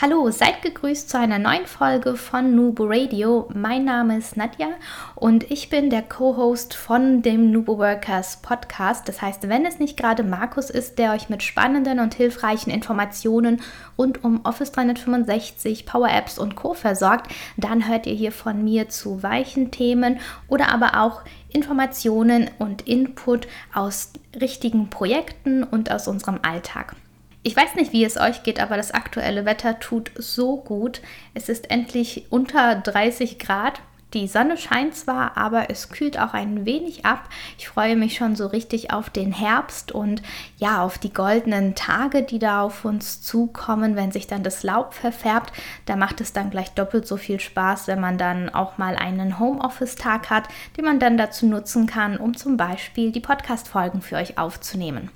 Hallo, seid gegrüßt zu einer neuen Folge von Nubo Radio. Mein Name ist Nadja und ich bin der Co-Host von dem Nubo Workers Podcast. Das heißt, wenn es nicht gerade Markus ist, der euch mit spannenden und hilfreichen Informationen rund um Office 365, Power Apps und Co. versorgt, dann hört ihr hier von mir zu weichen Themen oder aber auch Informationen und Input aus richtigen Projekten und aus unserem Alltag. Ich weiß nicht, wie es euch geht, aber das aktuelle Wetter tut so gut. Es ist endlich unter 30 Grad. Die Sonne scheint zwar, aber es kühlt auch ein wenig ab. Ich freue mich schon so richtig auf den Herbst und ja, auf die goldenen Tage, die da auf uns zukommen, wenn sich dann das Laub verfärbt. Da macht es dann gleich doppelt so viel Spaß, wenn man dann auch mal einen Homeoffice-Tag hat, den man dann dazu nutzen kann, um zum Beispiel die Podcast-Folgen für euch aufzunehmen.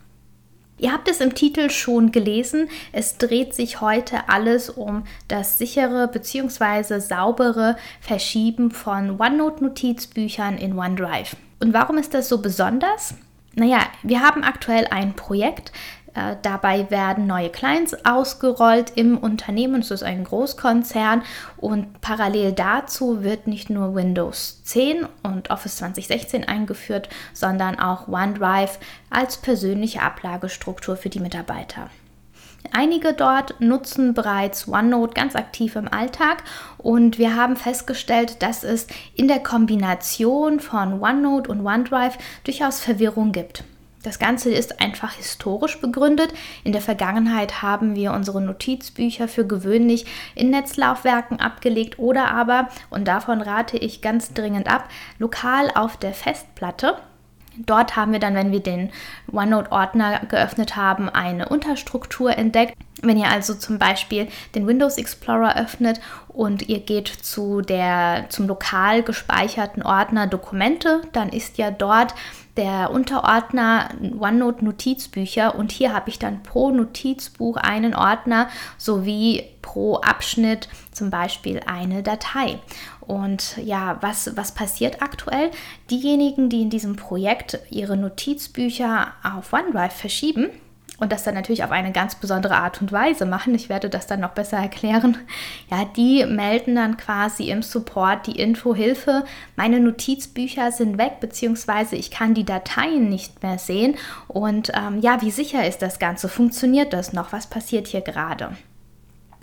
Ihr habt es im Titel schon gelesen. Es dreht sich heute alles um das sichere bzw. saubere Verschieben von OneNote-Notizbüchern in OneDrive. Und warum ist das so besonders? Naja, wir haben aktuell ein Projekt, äh, dabei werden neue Clients ausgerollt im Unternehmen. Es ist ein Großkonzern und parallel dazu wird nicht nur Windows 10 und Office 2016 eingeführt, sondern auch OneDrive als persönliche Ablagestruktur für die Mitarbeiter. Einige dort nutzen bereits OneNote ganz aktiv im Alltag und wir haben festgestellt, dass es in der Kombination von OneNote und OneDrive durchaus Verwirrung gibt. Das Ganze ist einfach historisch begründet. In der Vergangenheit haben wir unsere Notizbücher für gewöhnlich in Netzlaufwerken abgelegt oder aber, und davon rate ich ganz dringend ab, lokal auf der Festplatte. Dort haben wir dann, wenn wir den OneNote-Ordner geöffnet haben, eine Unterstruktur entdeckt. Wenn ihr also zum Beispiel den Windows Explorer öffnet und ihr geht zu der, zum lokal gespeicherten Ordner Dokumente, dann ist ja dort der Unterordner OneNote Notizbücher und hier habe ich dann pro Notizbuch einen Ordner sowie pro Abschnitt zum Beispiel eine Datei. Und ja, was, was passiert aktuell? Diejenigen, die in diesem Projekt ihre Notizbücher auf OneDrive verschieben, und das dann natürlich auf eine ganz besondere Art und Weise machen. Ich werde das dann noch besser erklären. Ja, die melden dann quasi im Support die Info Hilfe. Meine Notizbücher sind weg, beziehungsweise ich kann die Dateien nicht mehr sehen. Und ähm, ja, wie sicher ist das Ganze? Funktioniert das noch? Was passiert hier gerade?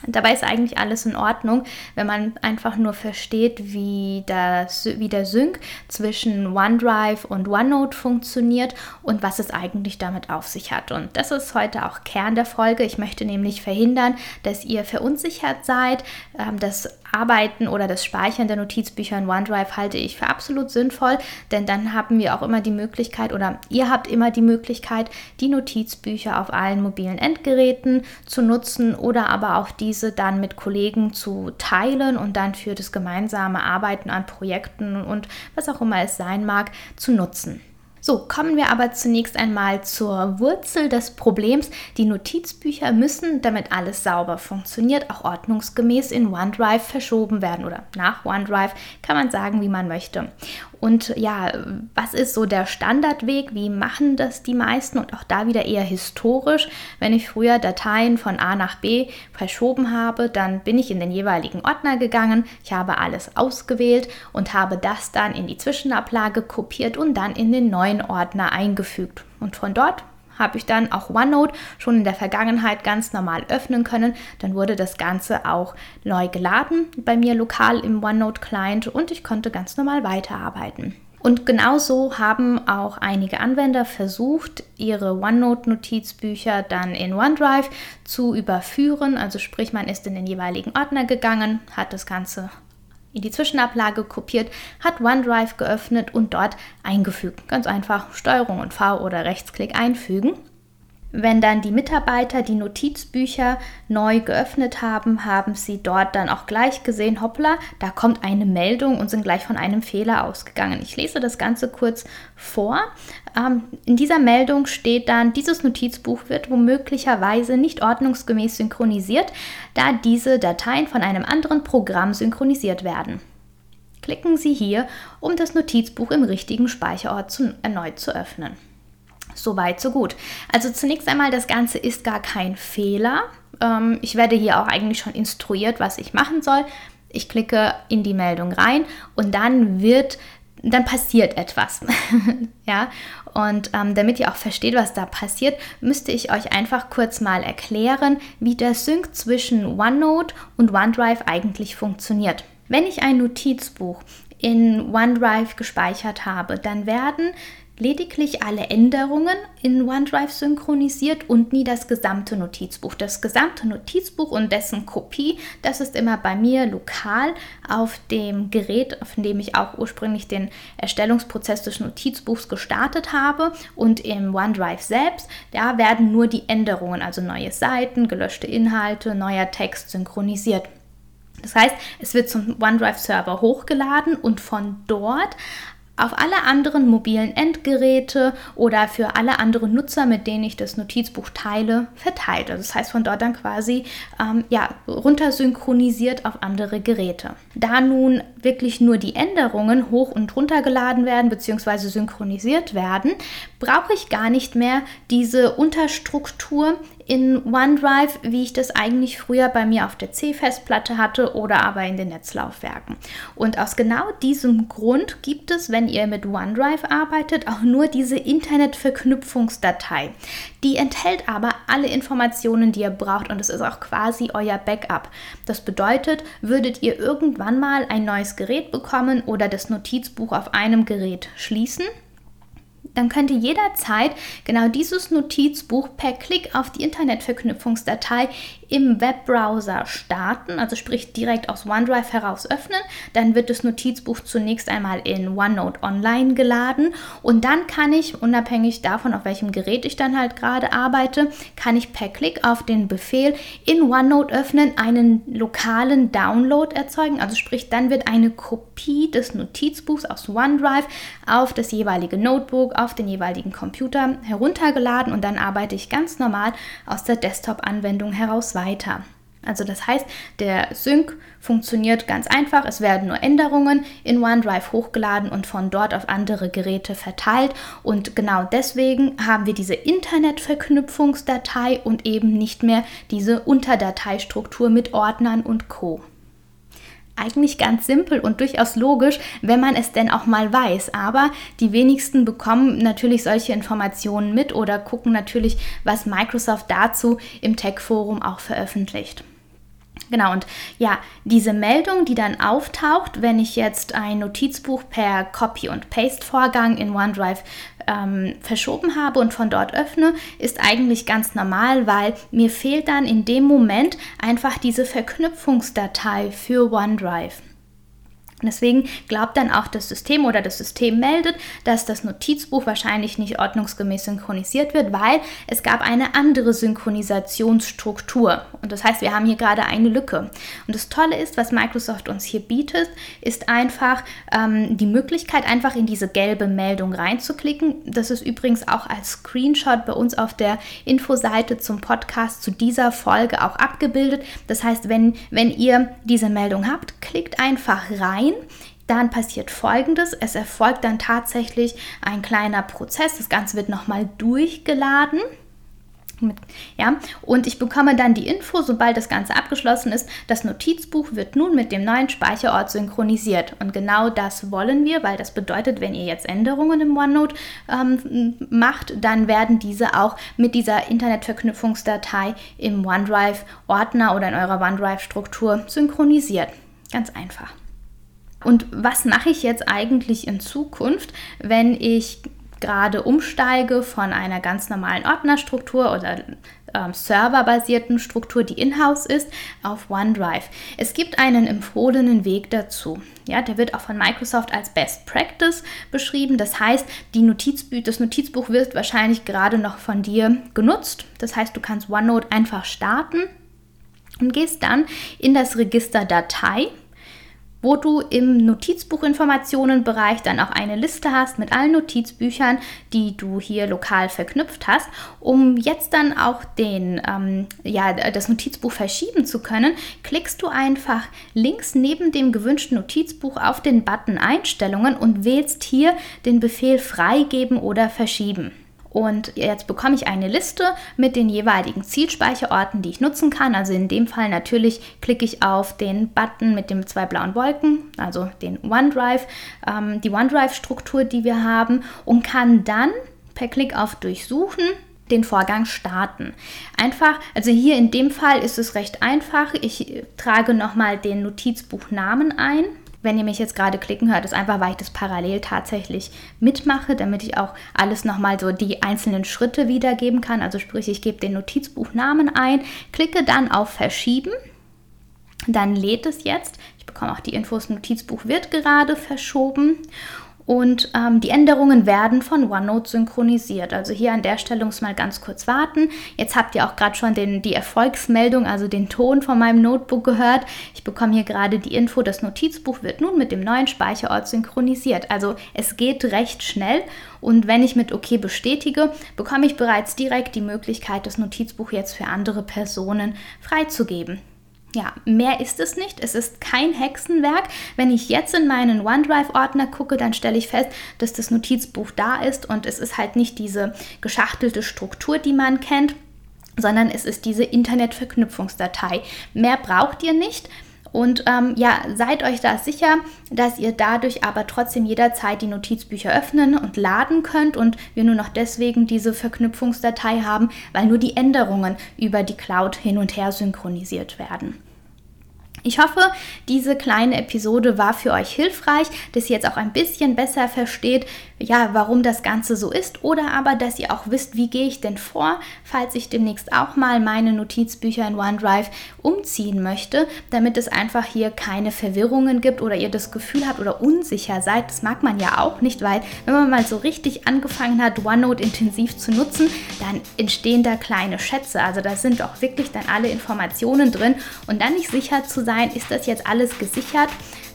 Dabei ist eigentlich alles in Ordnung, wenn man einfach nur versteht, wie, das, wie der Sync zwischen OneDrive und OneNote funktioniert und was es eigentlich damit auf sich hat. Und das ist heute auch Kern der Folge. Ich möchte nämlich verhindern, dass ihr verunsichert seid. Ähm, das Arbeiten oder das Speichern der Notizbücher in OneDrive halte ich für absolut sinnvoll, denn dann haben wir auch immer die Möglichkeit oder ihr habt immer die Möglichkeit, die Notizbücher auf allen mobilen Endgeräten zu nutzen oder aber auch die diese dann mit Kollegen zu teilen und dann für das gemeinsame Arbeiten an Projekten und was auch immer es sein mag, zu nutzen. So, kommen wir aber zunächst einmal zur Wurzel des Problems. Die Notizbücher müssen, damit alles sauber funktioniert, auch ordnungsgemäß in OneDrive verschoben werden oder nach OneDrive kann man sagen, wie man möchte. Und ja, was ist so der Standardweg? Wie machen das die meisten? Und auch da wieder eher historisch. Wenn ich früher Dateien von A nach B verschoben habe, dann bin ich in den jeweiligen Ordner gegangen. Ich habe alles ausgewählt und habe das dann in die Zwischenablage kopiert und dann in den neuen Ordner eingefügt. Und von dort habe ich dann auch OneNote schon in der Vergangenheit ganz normal öffnen können. Dann wurde das Ganze auch neu geladen bei mir lokal im OneNote Client und ich konnte ganz normal weiterarbeiten. Und genauso haben auch einige Anwender versucht, ihre OneNote-Notizbücher dann in OneDrive zu überführen. Also sprich, man ist in den jeweiligen Ordner gegangen, hat das Ganze in die Zwischenablage kopiert, hat OneDrive geöffnet und dort eingefügt. Ganz einfach Steuerung und V oder Rechtsklick einfügen. Wenn dann die Mitarbeiter die Notizbücher neu geöffnet haben, haben sie dort dann auch gleich gesehen, hoppla, da kommt eine Meldung und sind gleich von einem Fehler ausgegangen. Ich lese das Ganze kurz vor. Ähm, in dieser Meldung steht dann, dieses Notizbuch wird womöglicherweise nicht ordnungsgemäß synchronisiert, da diese Dateien von einem anderen Programm synchronisiert werden. Klicken Sie hier, um das Notizbuch im richtigen Speicherort zu, erneut zu öffnen. Soweit, so gut. Also zunächst einmal, das Ganze ist gar kein Fehler. Ähm, ich werde hier auch eigentlich schon instruiert, was ich machen soll. Ich klicke in die Meldung rein und dann wird, dann passiert etwas. ja, und ähm, damit ihr auch versteht, was da passiert, müsste ich euch einfach kurz mal erklären, wie der Sync zwischen OneNote und OneDrive eigentlich funktioniert. Wenn ich ein Notizbuch in OneDrive gespeichert habe, dann werden lediglich alle Änderungen in OneDrive synchronisiert und nie das gesamte Notizbuch. Das gesamte Notizbuch und dessen Kopie, das ist immer bei mir lokal auf dem Gerät, auf dem ich auch ursprünglich den Erstellungsprozess des Notizbuchs gestartet habe und im OneDrive selbst, da werden nur die Änderungen, also neue Seiten, gelöschte Inhalte, neuer Text synchronisiert. Das heißt, es wird zum OneDrive-Server hochgeladen und von dort auf alle anderen mobilen Endgeräte oder für alle anderen Nutzer, mit denen ich das Notizbuch teile, verteilt. Also das heißt von dort dann quasi ähm, ja, runtersynchronisiert auf andere Geräte. Da nun wirklich nur die Änderungen hoch und runter geladen werden bzw. synchronisiert werden, brauche ich gar nicht mehr diese Unterstruktur in OneDrive, wie ich das eigentlich früher bei mir auf der C-Festplatte hatte oder aber in den Netzlaufwerken. Und aus genau diesem Grund gibt es, wenn ihr mit OneDrive arbeitet, auch nur diese Internetverknüpfungsdatei. Die enthält aber alle Informationen, die ihr braucht und es ist auch quasi euer Backup. Das bedeutet, würdet ihr irgendwann mal ein neues Gerät bekommen oder das Notizbuch auf einem Gerät schließen, dann könnt ihr jederzeit genau dieses Notizbuch per Klick auf die Internetverknüpfungsdatei im Webbrowser starten, also sprich direkt aus OneDrive heraus öffnen. Dann wird das Notizbuch zunächst einmal in OneNote Online geladen und dann kann ich, unabhängig davon, auf welchem Gerät ich dann halt gerade arbeite, kann ich per Klick auf den Befehl in OneNote öffnen einen lokalen Download erzeugen. Also sprich, dann wird eine Kopie des Notizbuchs aus OneDrive auf das jeweilige Notebook, auf den jeweiligen Computer heruntergeladen und dann arbeite ich ganz normal aus der Desktop-Anwendung heraus weiter. Also das heißt, der Sync funktioniert ganz einfach. Es werden nur Änderungen in OneDrive hochgeladen und von dort auf andere Geräte verteilt. Und genau deswegen haben wir diese Internetverknüpfungsdatei und eben nicht mehr diese Unterdateistruktur mit Ordnern und Co eigentlich ganz simpel und durchaus logisch, wenn man es denn auch mal weiß. Aber die wenigsten bekommen natürlich solche Informationen mit oder gucken natürlich, was Microsoft dazu im Tech-Forum auch veröffentlicht. Genau, und ja, diese Meldung, die dann auftaucht, wenn ich jetzt ein Notizbuch per Copy- und Paste-Vorgang in OneDrive ähm, verschoben habe und von dort öffne, ist eigentlich ganz normal, weil mir fehlt dann in dem Moment einfach diese Verknüpfungsdatei für OneDrive. Deswegen glaubt dann auch das System oder das System meldet, dass das Notizbuch wahrscheinlich nicht ordnungsgemäß synchronisiert wird, weil es gab eine andere Synchronisationsstruktur. Und das heißt, wir haben hier gerade eine Lücke. Und das Tolle ist, was Microsoft uns hier bietet, ist einfach ähm, die Möglichkeit, einfach in diese gelbe Meldung reinzuklicken. Das ist übrigens auch als Screenshot bei uns auf der Infoseite zum Podcast zu dieser Folge auch abgebildet. Das heißt, wenn, wenn ihr diese Meldung habt, klickt einfach rein ein. Dann passiert folgendes: Es erfolgt dann tatsächlich ein kleiner Prozess. Das Ganze wird nochmal durchgeladen. Ja, und ich bekomme dann die Info, sobald das Ganze abgeschlossen ist, das Notizbuch wird nun mit dem neuen Speicherort synchronisiert. Und genau das wollen wir, weil das bedeutet, wenn ihr jetzt Änderungen im OneNote ähm, macht, dann werden diese auch mit dieser Internetverknüpfungsdatei im OneDrive-Ordner oder in eurer OneDrive-Struktur synchronisiert. Ganz einfach. Und was mache ich jetzt eigentlich in Zukunft, wenn ich gerade umsteige von einer ganz normalen Ordnerstruktur oder ähm, serverbasierten Struktur, die in-house ist, auf OneDrive. Es gibt einen empfohlenen Weg dazu. Ja, der wird auch von Microsoft als Best Practice beschrieben. Das heißt, die Notizbü das Notizbuch wird wahrscheinlich gerade noch von dir genutzt. Das heißt, du kannst OneNote einfach starten und gehst dann in das Register Datei wo du im Notizbuchinformationenbereich dann auch eine Liste hast mit allen Notizbüchern, die du hier lokal verknüpft hast. Um jetzt dann auch den, ähm, ja, das Notizbuch verschieben zu können, klickst du einfach links neben dem gewünschten Notizbuch auf den Button Einstellungen und wählst hier den Befehl Freigeben oder Verschieben. Und jetzt bekomme ich eine Liste mit den jeweiligen Zielspeicherorten, die ich nutzen kann. Also in dem Fall natürlich klicke ich auf den Button mit den zwei blauen Wolken, also den OneDrive, ähm, die OneDrive-Struktur, die wir haben und kann dann per Klick auf Durchsuchen den Vorgang starten. Einfach, also hier in dem Fall ist es recht einfach. Ich trage nochmal den Notizbuchnamen ein wenn ihr mich jetzt gerade klicken hört, ist einfach, weil ich das parallel tatsächlich mitmache, damit ich auch alles nochmal so die einzelnen Schritte wiedergeben kann. Also sprich, ich gebe den Notizbuchnamen ein, klicke dann auf Verschieben, dann lädt es jetzt. Ich bekomme auch die Infos, Notizbuch wird gerade verschoben und ähm, die Änderungen werden von OneNote synchronisiert. Also hier an der Stelle muss mal ganz kurz warten. Jetzt habt ihr auch gerade schon den, die Erfolgsmeldung, also den Ton von meinem Notebook gehört. Ich bekomme hier gerade die Info, das Notizbuch wird nun mit dem neuen Speicherort synchronisiert. Also es geht recht schnell und wenn ich mit OK bestätige, bekomme ich bereits direkt die Möglichkeit, das Notizbuch jetzt für andere Personen freizugeben. Ja, mehr ist es nicht. Es ist kein Hexenwerk. Wenn ich jetzt in meinen OneDrive-Ordner gucke, dann stelle ich fest, dass das Notizbuch da ist und es ist halt nicht diese geschachtelte Struktur, die man kennt, sondern es ist diese Internetverknüpfungsdatei. Mehr braucht ihr nicht. Und ähm, ja, seid euch da sicher, dass ihr dadurch aber trotzdem jederzeit die Notizbücher öffnen und laden könnt und wir nur noch deswegen diese Verknüpfungsdatei haben, weil nur die Änderungen über die Cloud hin und her synchronisiert werden. Ich hoffe, diese kleine Episode war für euch hilfreich, dass ihr jetzt auch ein bisschen besser versteht, ja, warum das Ganze so ist oder aber, dass ihr auch wisst, wie gehe ich denn vor, falls ich demnächst auch mal meine Notizbücher in OneDrive umziehen möchte, damit es einfach hier keine Verwirrungen gibt oder ihr das Gefühl habt oder unsicher seid. Das mag man ja auch nicht, weil wenn man mal so richtig angefangen hat, OneNote intensiv zu nutzen, dann entstehen da kleine Schätze. Also da sind auch wirklich dann alle Informationen drin und dann nicht sicher zu sein, ist das jetzt alles gesichert,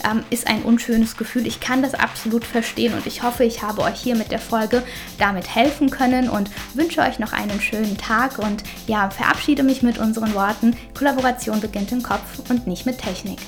ähm, ist ein unschönes Gefühl. Ich kann das absolut verstehen und ich hoffe, ich habe euch hier mit der Folge damit helfen können und wünsche euch noch einen schönen Tag und ja, verabschiede mich mit unseren Worten. Kollaboration beginnt im Kopf und nicht mit Technik.